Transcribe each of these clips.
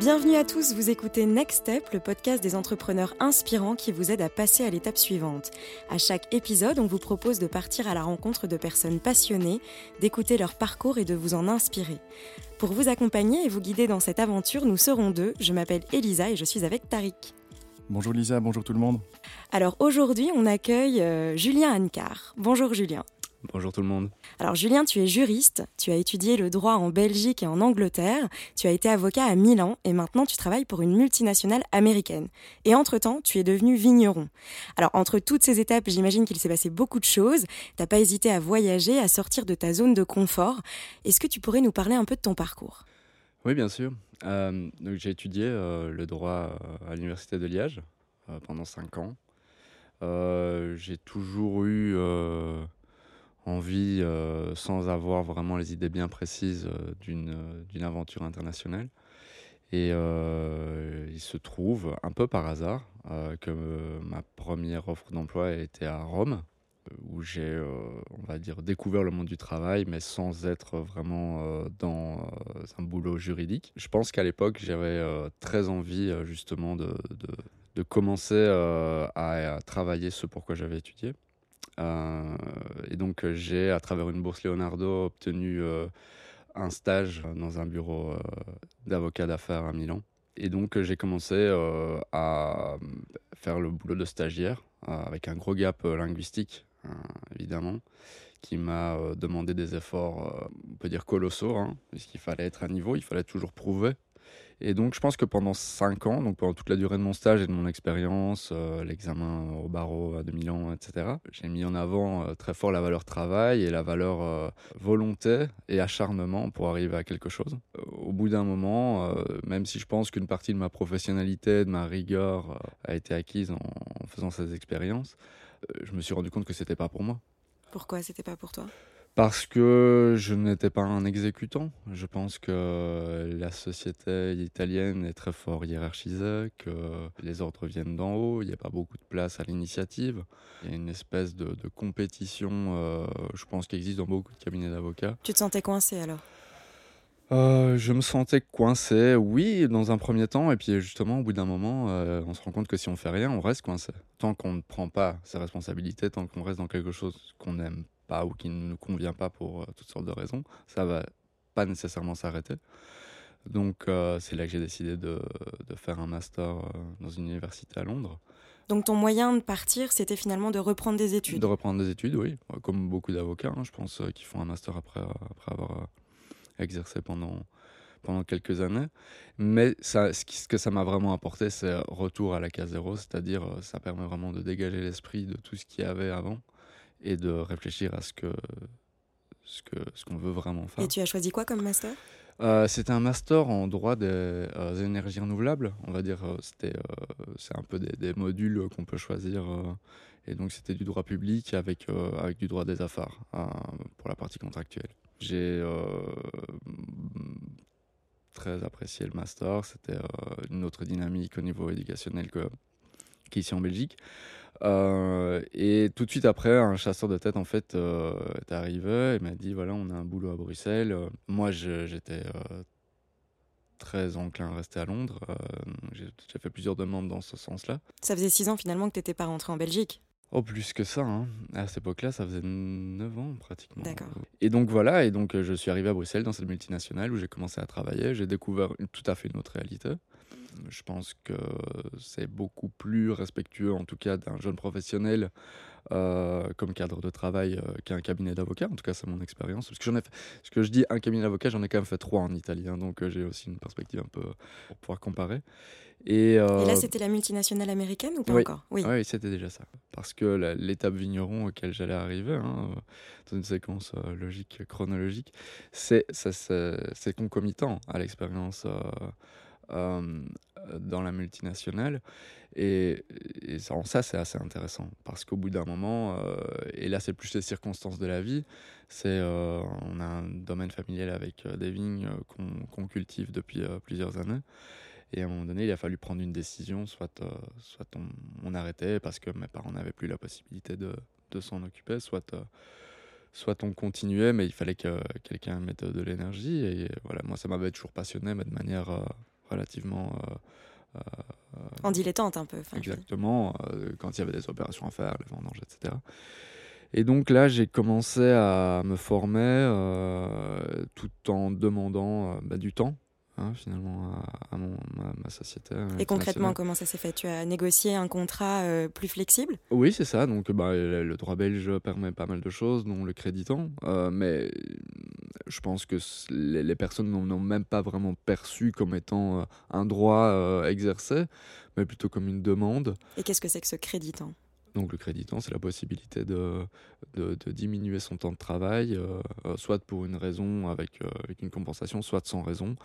Bienvenue à tous, vous écoutez Next Step, le podcast des entrepreneurs inspirants qui vous aide à passer à l'étape suivante. À chaque épisode, on vous propose de partir à la rencontre de personnes passionnées, d'écouter leur parcours et de vous en inspirer. Pour vous accompagner et vous guider dans cette aventure, nous serons deux. Je m'appelle Elisa et je suis avec Tariq. Bonjour Lisa, bonjour tout le monde. Alors aujourd'hui, on accueille euh, Julien Ancar. Bonjour Julien. Bonjour tout le monde. Alors Julien, tu es juriste, tu as étudié le droit en Belgique et en Angleterre, tu as été avocat à Milan et maintenant tu travailles pour une multinationale américaine. Et entre-temps, tu es devenu vigneron. Alors entre toutes ces étapes, j'imagine qu'il s'est passé beaucoup de choses. T'as pas hésité à voyager, à sortir de ta zone de confort. Est-ce que tu pourrais nous parler un peu de ton parcours? Oui, bien sûr. Euh, j'ai étudié euh, le droit à l'université de Liège euh, pendant cinq ans. j'ai toujours eu envie, euh, sans avoir vraiment les idées bien précises euh, d'une euh, d'une aventure internationale. Et il se trouve, un peu par hasard, que ma première offre d'emploi était à Rome, où j'ai, on va dire, découvert le monde du travail, mais sans être vraiment dans un boulot juridique. Je pense qu'à l'époque, j'avais très envie justement de, de, commencer à travailler ce pour quoi j'avais étudié. Euh, et donc euh, j'ai, à travers une bourse Leonardo, obtenu euh, un stage dans un bureau d'avocat d'affaires à Milan. Et donc j'ai commencé à faire le boulot de stagiaire avec un gros gap linguistique, évidemment, qui m'a demandé des efforts, on peut dire colossaux, hein, puisqu'il fallait être à niveau, il fallait toujours prouver et donc, je pense que pendant 5 ans, donc pendant toute la durée de mon stage et de mon expérience, euh, l'examen au barreau à 2000 ans, etc., j'ai mis en avant euh, très fort la valeur travail et la valeur euh, volonté et acharnement pour arriver à quelque chose. au bout d'un moment, même si je pense qu'une partie de ma professionnalité, de ma rigueur a été acquise en, en faisant ces expériences, je me suis rendu compte que c'était pas pour moi. Pourquoi c'était pas pour toi? Parce que je n'étais pas un exécutant. Je pense que la société italienne est très fort hiérarchisée, que les ordres viennent d'en haut, il n'y a pas beaucoup de place à l'initiative. Il y a une espèce de, compétition, euh, je pense, qui existe dans beaucoup de cabinets d'avocats. Tu te sentais coincé alors? Euh, je me sentais coincé, oui, dans un premier temps, et puis justement, au bout d'un moment, euh, on se rend compte que si on fait rien, on reste coincé. Tant qu'on ne prend pas ses responsabilités, tant qu'on reste dans quelque chose qu'on n'aime pas ou qui ne nous convient pas pour euh, toutes sortes de raisons, ça va pas nécessairement s'arrêter. Donc euh, c'est là que j'ai décidé de, de, faire un master euh, dans une université à Londres. Donc ton moyen de partir, c'était finalement de reprendre des études De reprendre des études, oui. Comme beaucoup d'avocats, hein, je pense, qui font un master après, après avoir exercé pendant, pendant quelques années. Mais ça, ce que ça m'a vraiment apporté, c'est retour à la case zéro, c'est-à-dire ça permet vraiment de dégager l'esprit de tout ce qu'il y avait avant et de réfléchir à ce que ce que ce qu'on veut vraiment faire. Et tu as choisi quoi comme master? Euh, C'était un master en droit des, euh, énergies renouvelables. On va dire, euh, c'était c'est un peu des, des modules qu'on peut choisir. et donc c'était du droit public avec avec du droit des affaires pour la partie contractuelle. J'ai très apprécié le master. C'était une autre dynamique au niveau éducationnel que qu'ici en Belgique. Euh, et tout de suite après, un chasseur de tête en fait euh, est arrivé et m'a dit voilà, on a un boulot à Bruxelles. moi, j'étais euh, très enclin à rester à Londres. j'ai fait plusieurs demandes dans ce sens-là. Ça faisait six ans finalement que tu n'étais pas rentré en Belgique Oh, plus que ça. Hein. À cette époque-là, ça faisait 9 ans pratiquement. D'accord. Et donc voilà, et donc je suis arrivé à Bruxelles dans cette multinationale où j'ai commencé à travailler. J'ai découvert tout à fait une autre réalité. Je pense que c'est beaucoup plus respectueux, en tout cas, d'un jeune professionnel euh, comme cadre de travail euh, qu'un cabinet d'avocat. En tout cas, c'est mon expérience. Parce que j'en ai fait, ce que je dis un cabinet d'avocat, j'en ai quand même fait trois en Italie, hein, donc euh, j'ai aussi une perspective un peu pour pouvoir comparer. Et, là, c'était la multinationale américaine ou pas encore? Oui, oui c'était déjà ça. Parce que l'étape vigneron auquel j'allais arriver, hein, dans une séquence logique, chronologique, c'est concomitant à l'expérience euh, dans la multinationale. Et, ça, c'est assez intéressant. Parce qu'au bout d'un moment, euh, et là, c'est plus les circonstances de la vie, c'est euh, on a un domaine familial avec des vignes qu'on cultive depuis plusieurs années. Et à un moment donné, il a fallu prendre une décision, soit, soit on, arrêtait parce que mes parents n'avaient plus la possibilité de, de s'en occuper, soit, soit on continuait, mais il fallait que quelqu'un mette de l'énergie. Et voilà, moi, ça m'avait toujours passionné, mais de manière relativement en dilettante un peu. Exactement, quand il y avait des opérations à faire, les vendanges, etc. Et donc là, j'ai commencé à me former tout en demandant bah, du temps Hein, finalement à, ma, société. Et concrètement, comment ça s'est fait? Tu as négocié un contrat euh, plus flexible? Oui, c'est ça. Donc bah, le, droit belge permet pas mal de choses, dont le créditant. Euh, mais je pense que les, personnes n'ont même pas vraiment perçu comme étant euh, un droit exercé, mais plutôt comme une demande. Et qu'est-ce que c'est que ce créditant donc le créditant, c'est la possibilité de, de, diminuer son temps de travail, euh, euh, soit pour une raison avec, euh, avec, une compensation, soit sans raison,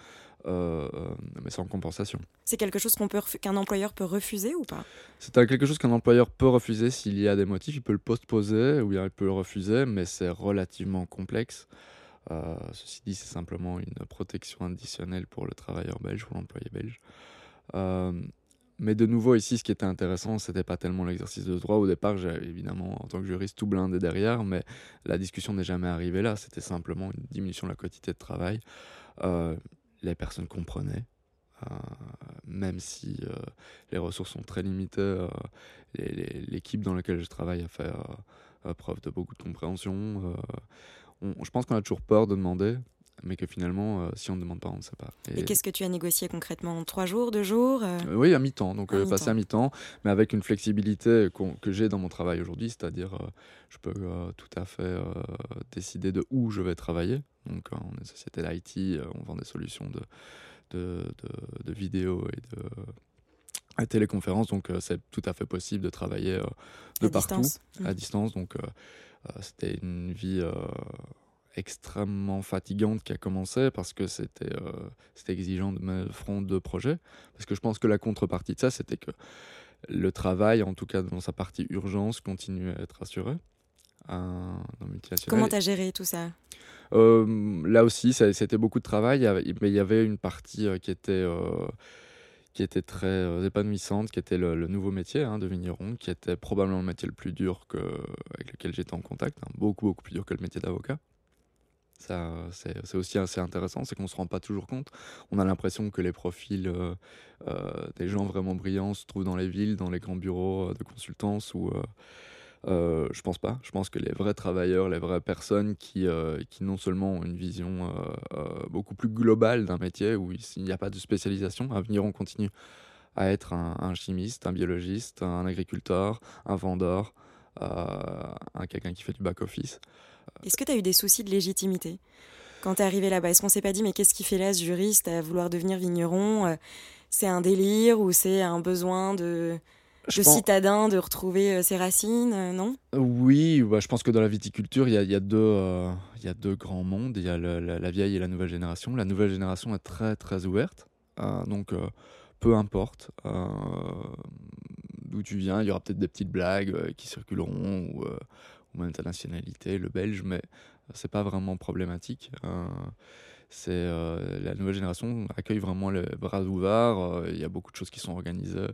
mais sans compensation. C'est quelque chose qu'on peut qu'un employeur peut refuser ou pas? C'est quelque chose qu'un employeur peut refuser s'il y a des motifs. Il peut le postposer ou bien il peut le refuser, mais c'est relativement complexe. ceci dit, c'est simplement une protection additionnelle pour le travailleur belge ou l'employé belge. Mais de nouveau, ici, ce qui était intéressant, c'était pas tellement l'exercice de droit. Au départ, j'ai évidemment, en tant que juriste, tout blindé derrière, mais la discussion n'est jamais arrivée là. C'était simplement une diminution de la quantité de travail. Euh, les personnes comprenaient, euh, même si euh, les ressources sont très limitées. L'équipe dans laquelle je travaille a fait preuve de beaucoup de compréhension. je pense qu'on a toujours peur de demander, mais que finalement, euh, si on ne demande pas, on ne sait pas. Et, qu'est-ce que tu as négocié concrètement Trois jours, deux jours euh euh, Oui, à mi-temps, donc passer à mi-temps, mais avec une flexibilité que j'ai dans mon travail aujourd'hui, c'est-à-dire je peux tout à fait décider de où je vais travailler. Donc on est une société d'IT, on vend des solutions de, de, de, de vidéo et de téléconférence, donc c'est tout à fait possible de travailler de partout, à mmh. distance. Donc c'était une vie extrêmement fatigante qui a commencé parce que c'était euh, exigeant de mettre front de projet. Parce que je pense que la contrepartie de ça, c'était que le travail, en tout cas dans sa partie urgence, continuait à être assuré. Comment tu as géré tout ça? Euh, Là aussi, c'était beaucoup de travail, mais il y avait une partie euh, qui était qui était très épanouissante, qui était le, nouveau métier hein, de vigneron, qui était probablement le métier le plus dur que, avec lequel j'étais en contact, hein. beaucoup, beaucoup plus dur que le métier d'avocat c'est aussi assez intéressant, c'est qu'on ne se rend pas toujours compte. On a l'impression que les profils euh, euh, des gens vraiment brillants se trouvent dans les villes, dans les grands bureaux euh, de consultance ou euh, je pense pas. Je pense que les vrais travailleurs, les vraies personnes qui, qui non seulement ont une vision beaucoup plus globale d'un métier où il n'y a pas de spécialisation, à venir on continue à être un, un chimiste, un biologiste, un agriculteur, un vendeur, un quelqu'un qui fait du back-office. Est-ce que tu as eu des soucis de légitimité quand tu es arrivé là-bas Est-ce qu'on s'est pas dit, mais qu'est-ce qui fait là ce juriste à vouloir devenir vigneron euh, C'est un délire ou c'est un besoin de, citadin de retrouver euh, ses racines, euh, non? Oui, bah, je pense que dans la viticulture, il y a, y a deux grands mondes. Il y a la, vieille et la nouvelle génération. La nouvelle génération est très, très ouverte. donc, peu importe d'où tu viens, il y aura peut-être des petites blagues qui circuleront ou, ou même ta nationalité, le belge, mais c'est pas vraiment problématique. Euh, c'est euh, la nouvelle génération accueille vraiment les bras ouverts. Euh, il y a beaucoup de choses qui sont organisées.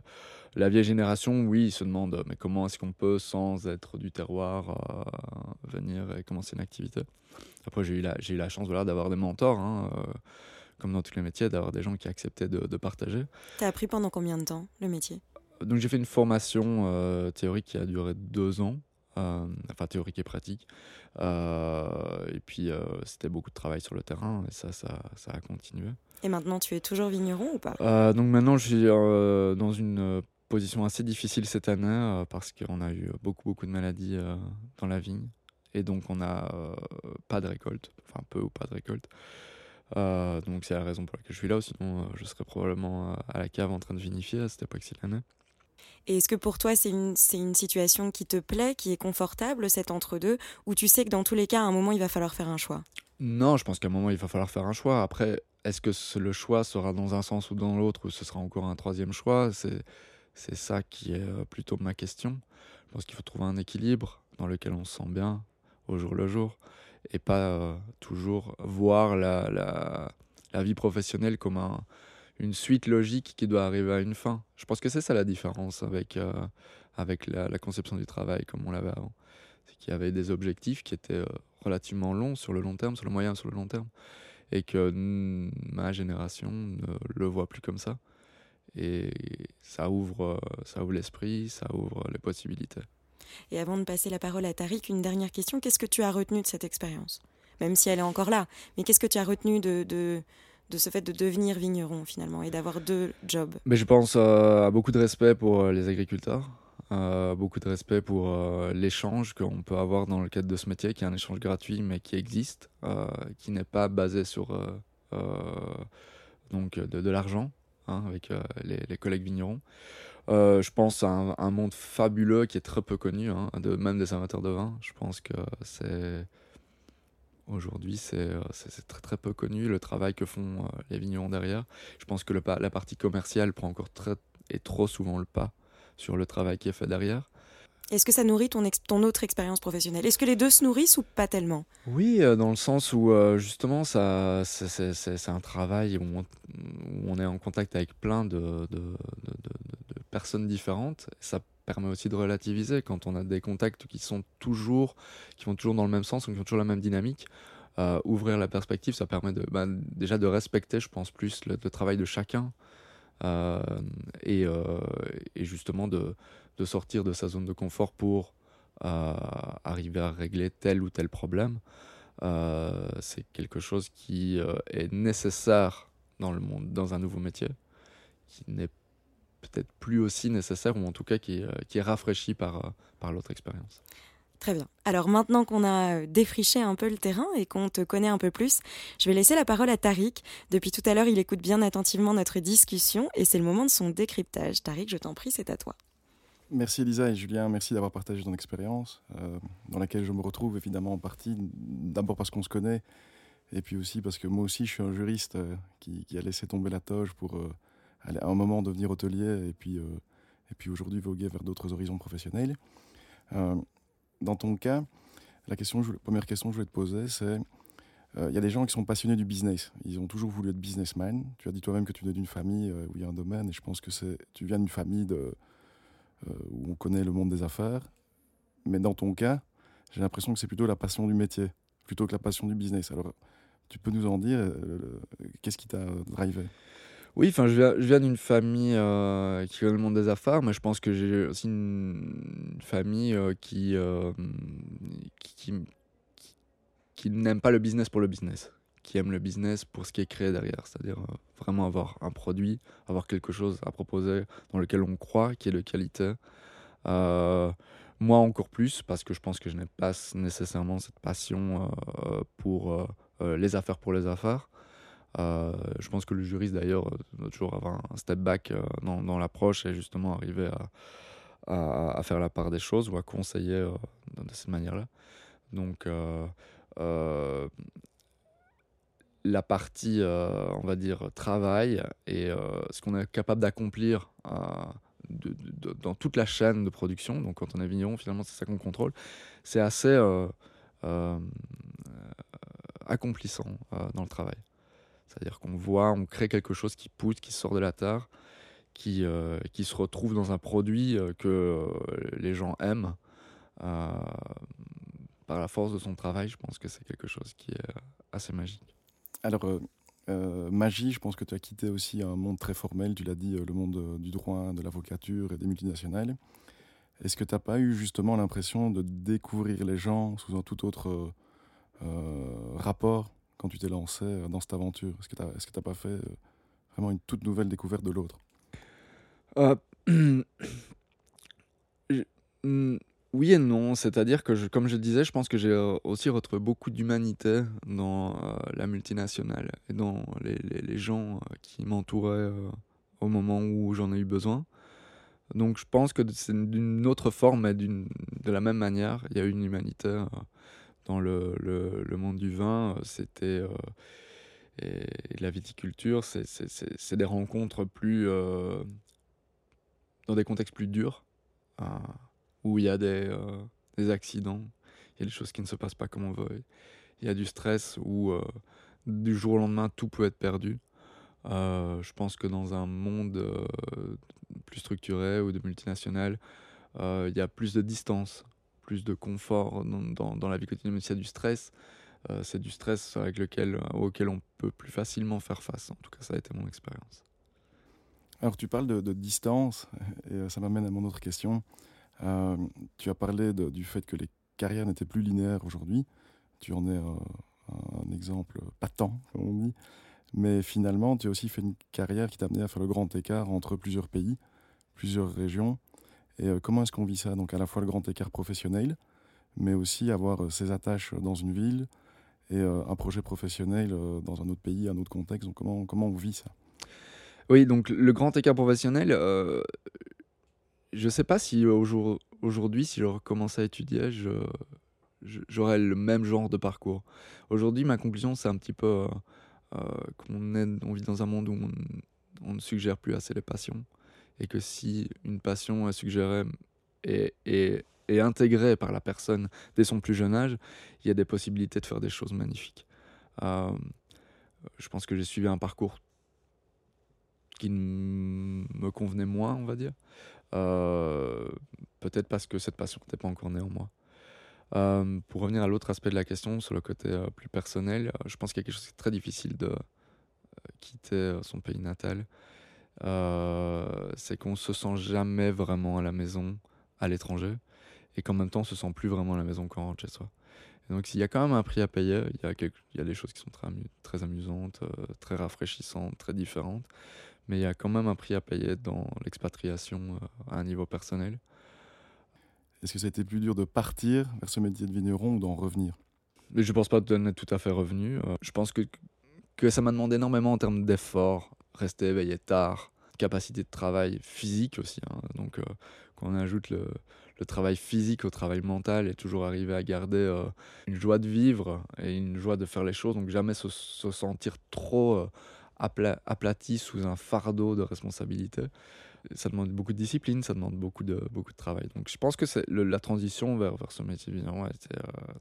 La vieille génération, oui, ils se demande mais comment est-ce qu'on peut, sans être du terroir, venir et commencer une activité? Après, j'ai eu la, j'ai eu la chance voilà, d'avoir des mentors, hein, comme dans tous les métiers, d'avoir des gens qui acceptaient de, de partager. Tu as appris pendant combien de temps le métier? Donc j'ai fait une formation théorique qui a duré deux ans. Euh, enfin théorique et pratique. Euh, et puis euh, c'était beaucoup de travail sur le terrain et ça, ça, ça, a continué. Et maintenant tu es toujours vigneron ou pas? Donc maintenant je suis dans une position assez difficile cette année parce qu'on a eu beaucoup beaucoup de maladies dans la vigne et donc on n'a pas de récolte, enfin peu ou pas de récolte. donc c'est la raison pour laquelle je suis là, sinon je serais probablement à la cave en train de vinifier à cette époque-ci l'année. Et est-ce que pour toi, c'est une, une situation qui te plaît, qui est confortable, cet entre-deux, ou tu sais que dans tous les cas, à un moment, il va falloir faire un choix? Non, je pense qu'à un moment, il va falloir faire un choix. Après, est-ce que le choix sera dans un sens ou dans l'autre, ou ce sera encore un troisième choix? C'est c'est ça qui est euh, plutôt ma question. Je pense qu'il faut trouver un équilibre dans lequel on se sent bien au jour le jour et pas euh, toujours voir la, la, la, vie professionnelle comme un, une suite logique qui doit arriver à une fin. Je pense que c'est ça la différence avec, euh, avec la, conception du travail comme on l'avait avant. C'est qu'il y avait des objectifs qui étaient euh, relativement longs sur le long terme, sur le moyen, sur le long terme. et que ma génération ne le voit plus comme ça. Et ça ouvre, ça ouvre l'esprit, ça ouvre les possibilités. Et avant de passer la parole à Tariq, une dernière question. Qu'est-ce que tu as retenu de cette expérience? Même si elle est encore là. Mais qu'est-ce que tu as retenu de, de, ce fait de devenir vigneron finalement et d'avoir deux jobs Mais Je pense euh, à beaucoup de respect pour euh, les agriculteurs. Euh, beaucoup de respect pour l'échange qu'on peut avoir dans le cadre de ce métier, qui est un échange gratuit mais qui existe, qui n'est pas basé sur donc de, l'argent hein, avec les, collègues vignerons. je pense à un, un, monde fabuleux qui est très peu connu, hein, de, même des amateurs de vin. Je pense que c'est aujourd'hui c'est très très peu connu le travail que font les vignerons derrière. Je pense que le, la partie commerciale prend encore très et trop souvent le pas sur le travail qui est fait derrière. Est-ce que ça nourrit ton, ton autre expérience professionnelle? Est-ce que les deux se nourrissent ou pas tellement? Oui, euh, dans le sens où euh, justement, ça, c'est un travail où on, où on, est en contact avec plein de, de, de, de, personnes différentes. Ça permet aussi de relativiser quand on a des contacts qui sont toujours, qui vont toujours dans le même sens, qui ont toujours la même dynamique. Euh, ouvrir la perspective, ça permet de, bah, déjà de respecter, je pense, plus le, travail de chacun. Euh, et, euh, et, justement de, de, sortir de sa zone de confort pour arriver à régler tel ou tel problème. c'est quelque chose qui est nécessaire dans le monde, dans un nouveau métier, qui n'est peut-être plus aussi nécessaire, ou en tout cas qui, qui est rafraîchi par, par l'autre expérience. Très bien. Alors maintenant qu'on a défriché un peu le terrain et qu'on te connaît un peu plus, je vais laisser la parole à Tariq. Depuis tout à l'heure, il écoute bien attentivement notre discussion et c'est le moment de son décryptage. Tariq, je t'en prie, c'est à toi. Merci Elisa et Julien, merci d'avoir partagé ton expérience, euh, dans laquelle je me retrouve évidemment en partie, d'abord parce qu'on se connaît, et puis aussi parce que moi aussi je suis un juriste euh, qui, qui, a laissé tomber la toge pour euh, à un moment devenir hôtelier et puis, et puis aujourd'hui voguer vers d'autres horizons professionnels dans ton cas, la, question, la première question que je voulais te poser, c'est il euh, y a des gens qui sont passionnés du business. Ils ont toujours voulu être businessman. Tu as dit toi-même que tu venais d'une famille euh, où il y a un domaine, et je pense que tu viens d'une famille euh, où on connaît le monde des affaires. Mais dans ton cas, j'ai l'impression que c'est plutôt la passion du métier, plutôt que la passion du business. Alors, tu peux nous en dire qu'est-ce qui t'a drivé? Oui, enfin, je viens, je viens d'une famille euh, qui connaît le monde des affaires, mais je pense que j'ai aussi une, famille euh, qui, euh, qui, qui, qui n'aime pas le business pour le business, qui aime le business pour ce qui est créé derrière, c'est-à-dire vraiment avoir un produit, avoir quelque chose à proposer dans lequel on croit, qui est de qualité. Moi encore plus, parce que je pense que je n'ai pas nécessairement cette passion pour les affaires pour les affaires. Euh, je pense que le juriste d'ailleurs euh, doit toujours avoir un step back euh, dans, l'approche et justement arriver à, faire la part des choses ou à conseiller de cette manière-là. Donc la partie, on va dire, travail et ce qu'on est capable d'accomplir dans toute la chaîne de production, donc quand on est vigneron, finalement c'est ça qu'on contrôle, c'est assez accomplissant dans le travail. C'est-à-dire qu'on voit, on crée quelque chose qui pousse, qui sort de la terre, qui, euh, qui se retrouve dans un produit euh, que euh, les gens aiment. Par la force de son travail, je pense que c'est quelque chose qui est assez magique. Alors, magie, je pense que tu as quitté aussi un monde très formel, tu l'as dit, le monde du droit, de l'avocature et des multinationales. Est-ce que tu n'as pas eu justement l'impression de découvrir les gens sous un tout autre rapport quand tu t'es lancé euh, dans cette aventure? Est-ce que tu n'as pas fait euh, vraiment une toute nouvelle découverte de l'autre? Euh, mm, Oui et non. C'est-à-dire que, comme je disais, je pense que j'ai aussi retrouvé beaucoup d'humanité dans la multinationale et dans les, gens qui m'entouraient au moment où j'en ai eu besoin. Donc je pense que c'est d'une autre forme, mais de la même manière, il y a une humanité. Dans le, monde du vin, euh, c'était euh, et, la viticulture, c'est des rencontres plus euh, dans des contextes plus durs, où il y a des, accidents, il y a des choses qui ne se passent pas comme on veut, il y a du stress où du jour au lendemain tout peut être perdu. je pense que dans un monde plus structuré ou de multinationales, il y a plus de distance plus de confort dans, la vie quotidienne, mais s'il y a du stress, euh, c'est du stress avec lequel, auquel on peux plus facilement faire face. En tout cas, ça a été mon expérience. Alors tu parles de, distance, et euh, ça m'amène à mon autre question. Euh, tu as parlé du fait que les carrières n'étaient plus linéaires aujourd'hui. Tu en es euh, un exemple patent, comme on dit. Mais finalement, tu as aussi fait une carrière qui t'a amené à faire le grand écart entre plusieurs pays, plusieurs régions. Et comment est-ce qu'on vit ça? Donc à la fois le grand écart professionnel, mais aussi avoir ses attaches dans une ville et un projet professionnel dans un autre pays, un autre contexte. Donc comment, comment on vit ça? Oui, donc le grand écart professionnel, euh, je ne sais pas si aujourd'hui, si je recommence à étudier, j'aurais le même genre de parcours. Aujourd'hui, ma conclusion, c'est un petit peu euh, euh, qu'on on vit dans un monde où on, ne suggère plus assez les passions. Et que si une passion est suggérée et, et, intégrée par la personne dès son plus jeune âge, il y a des possibilités de faire des choses magnifiques. je pense que j'ai suivi un parcours qui me convenait moins, on va dire. Euh, peut-être parce que cette passion n'était pas encore née en moi. Euh, pour revenir à l'autre aspect de la question, sur le côté euh, plus personnel, je pense qu'il y a quelque chose qui est très difficile de quitter son pays natal. C'est qu'on se sent jamais vraiment à la maison à l'étranger et qu'en même temps on se sent plus vraiment à la maison quand on rentre chez soi. donc il y a quand même un prix à payer, il y a, il y a des choses qui sont très, très amusantes, très rafraîchissantes, très différentes mais il y a quand même un prix à payer dans l'expatriation euh, à un niveau personnel. Est-ce que ça a été plus dur de partir vers ce métier de vigneron ou d'en revenir? Mais Je ne pense pas être tout à fait revenu. Euh, je pense que, que ça m'a demandé énormément en termes d'efforts, rester éveillé tard, capacité de travail physique aussi. Hein. Donc euh, quand on ajoute le, travail physique au travail mental et toujours arriver à garder une joie de vivre et une joie de faire les choses, donc jamais se, se sentir trop aplati sous un fardeau de responsabilité. Ça demande beaucoup de discipline, ça demande beaucoup de, beaucoup de travail. Donc je pense que la transition vers, vers ce métier vigneron a été euh,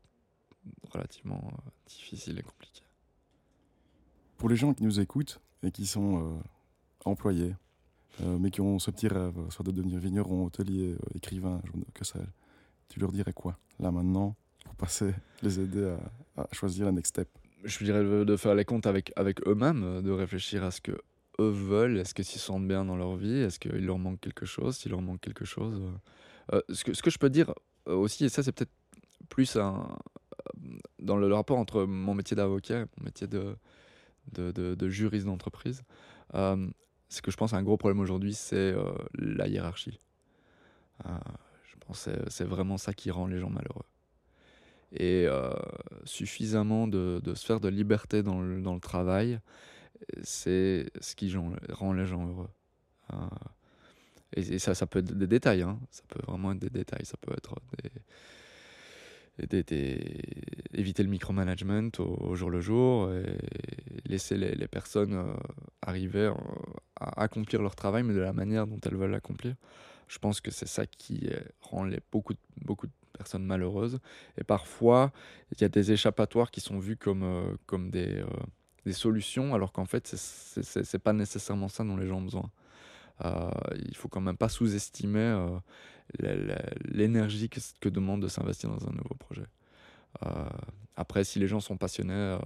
relativement euh, difficile et compliquée. Pour les gens qui nous écoutent et qui sont euh, employés, mais qui ont ce petit rêve, soit de devenir vigneron, hôtelier, écrivain, que sais tu leur dirais quoi, là maintenant, pour passer, les aider à, choisir la next step? Je dirais de faire les comptes avec, avec eux-mêmes, euh, de réfléchir à ce que eux veulent, est-ce qu'ils se sentent bien dans leur vie, est-ce qu'il leur manque quelque chose, s'il leur manque quelque chose. Euh, euh, ce, que, ce que je peux dire aussi, et ça c'est peut-être plus un, dans le, rapport entre mon métier d'avocat et mon métier de, de, de, juriste d'entreprise, c'est que je pense un gros problème aujourd'hui, c'est la hiérarchie. je pense que c'est vraiment ça qui rend les gens malheureux et euh, suffisamment de, de, sphères de liberté dans le, dans le travail, c'est ce qui rend les gens heureux. Euh, et, ça, ça peut être des détails, hein. ça peut vraiment être des détails, ça peut être des, éviter le micromanagement au, jour le jour et laisser les, personnes euh, arriver à accomplir leur travail, mais de la manière dont elles veulent l'accomplir. Je pense que c'est ça qui rend les, beaucoup, de personnes malheureuses. Et parfois, il y a des échappatoires qui sont vus comme, euh, des, euh, des, solutions, alors qu'en fait, c'est pas nécessairement ça dont les gens ont besoin. Euh, il faut quand même pas sous-estimer l'énergie que, demande de s'investir dans un nouveau projet. après, si les gens sont passionnés,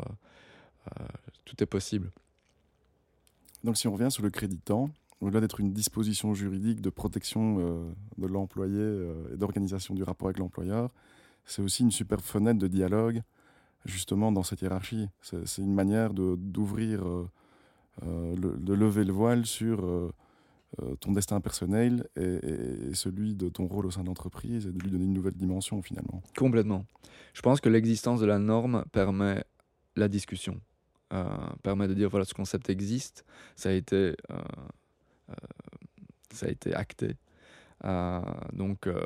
tout est possible. Donc si on revient sur le crédit temps, au-delà d'être une disposition juridique de protection euh, de l'employé euh, et d'organisation du rapport avec l'employeur, c'est aussi une super fenêtre de dialogue justement dans cette hiérarchie. C'est une manière d'ouvrir, euh, de lever le voile sur ton destin personnel et, celui de ton rôle au sein de l'entreprise et de lui donner une nouvelle dimension finalement. Complètement. Je pense que l'existence de la norme permet la discussion, permet de dire voilà ce concept existe, ça a été euh, ça a été acté. Euh, donc, euh,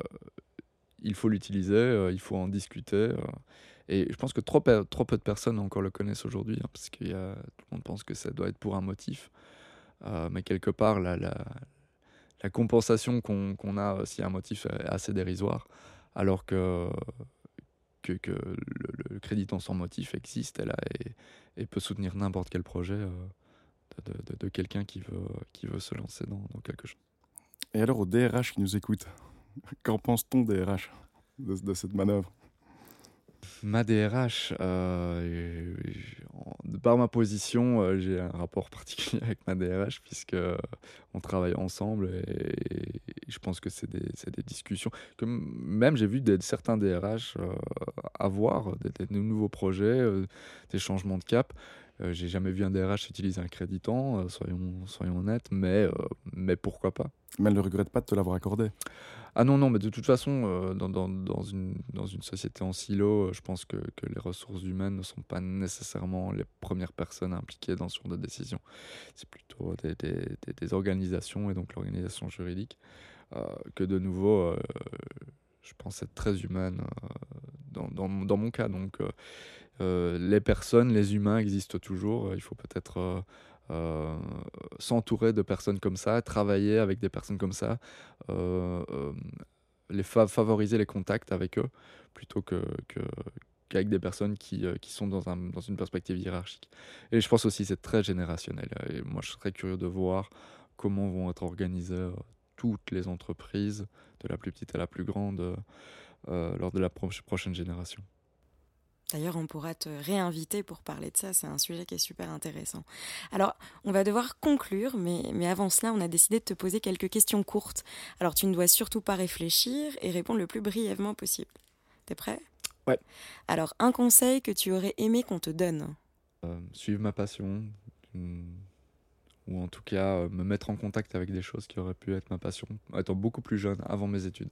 il faut l'utiliser, il faut en discuter. Et je pense que trop, trop peu de personnes encore le connaissent aujourd'hui, hein, parce que tout le monde pense que ça doit être pour un motif. Mais quelque part, la, la, la compensation qu'on a si un motif est assez dérisoire, alors que, que, que le, crédit en sans motif existe et, là, et, peut soutenir n'importe quel projet de, quelqu'un qui veut, qui veut se lancer dans, quelque chose. Et alors, au DRH qui nous écoute, qu'en pense-t-on DRH de, de cette manœuvre? Ma DRH, euh, par ma position, euh, j'ai un rapport particulier avec ma DRH puisque euh, on travaille ensemble et, je pense que c'est des, discussions que même j'ai vu certains DRH euh, avoir des, nouveaux projets, des changements de cap. J'ai jamais vu un DRH utiliser un créditant, soyons, soyons honnêtes, mais, mais pourquoi pas? Mais elle ne regrette pas de te l'avoir accordé. Ah non, non, mais de toute façon, euh, dans, dans, dans, une, dans une société en silo, euh, je pense que, que, les ressources humaines ne sont pas nécessairement les premières personnes impliquées dans ce genre de décision. C'est plutôt des, des, des, organisations et donc l'organisation juridique euh, que de nouveau, je pense être très humaine dans, dans, dans, mon cas. Donc, les personnes, les humains existent toujours. Il faut peut-être euh, s'entourer de personnes comme ça, travailler avec des personnes comme ça, euh, euh, les favoriser les contacts avec eux plutôt que, qu'avec des personnes qui, sont dans, une perspective hiérarchique. Et je pense aussi que c'est très générationnel. Et moi, je serais curieux de voir comment vont être organisées toutes les entreprises, de la plus petite à la plus grande, lors de la prochaine génération. D'ailleurs, on pourra te réinviter pour parler de ça, c'est un sujet qui est super intéressant. Alors, on va devoir conclure, mais, mais avant cela, on a décidé de te poser quelques questions courtes. Alors, tu ne dois surtout pas réfléchir et répondre le plus brièvement possible. T'es prêt? Ouais. Alors, un conseil que tu aurais aimé qu'on te donne? Euh, Suivre ma passion, ou en tout cas euh, me mettre en contact avec des choses qui auraient pu être ma passion, étant beaucoup plus jeune, avant mes études.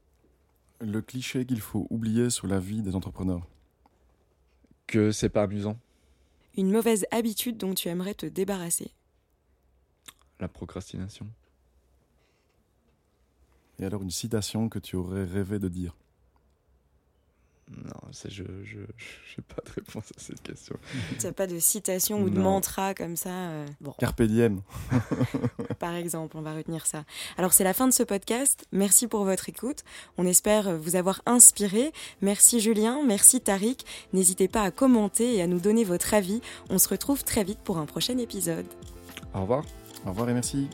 Le cliché qu'il faut oublier sur la vie des entrepreneurs que c'est pas amusant. Une mauvaise habitude dont tu aimerais te débarrasser. La procrastination. Et alors une citation que tu aurais rêvé de dire non, je n'ai pas de réponse à cette question. Tu n'as pas de citation ou de mantra comme ça euh, Carpe diem. Par exemple, on va retenir ça. Alors c'est la fin de ce podcast. Merci pour votre écoute. On espère vous avoir inspiré. Merci Julien, merci Tariq. N'hésitez pas à commenter et à nous donner votre avis. On se retrouve très vite pour un prochain épisode. Au revoir. Au revoir et merci.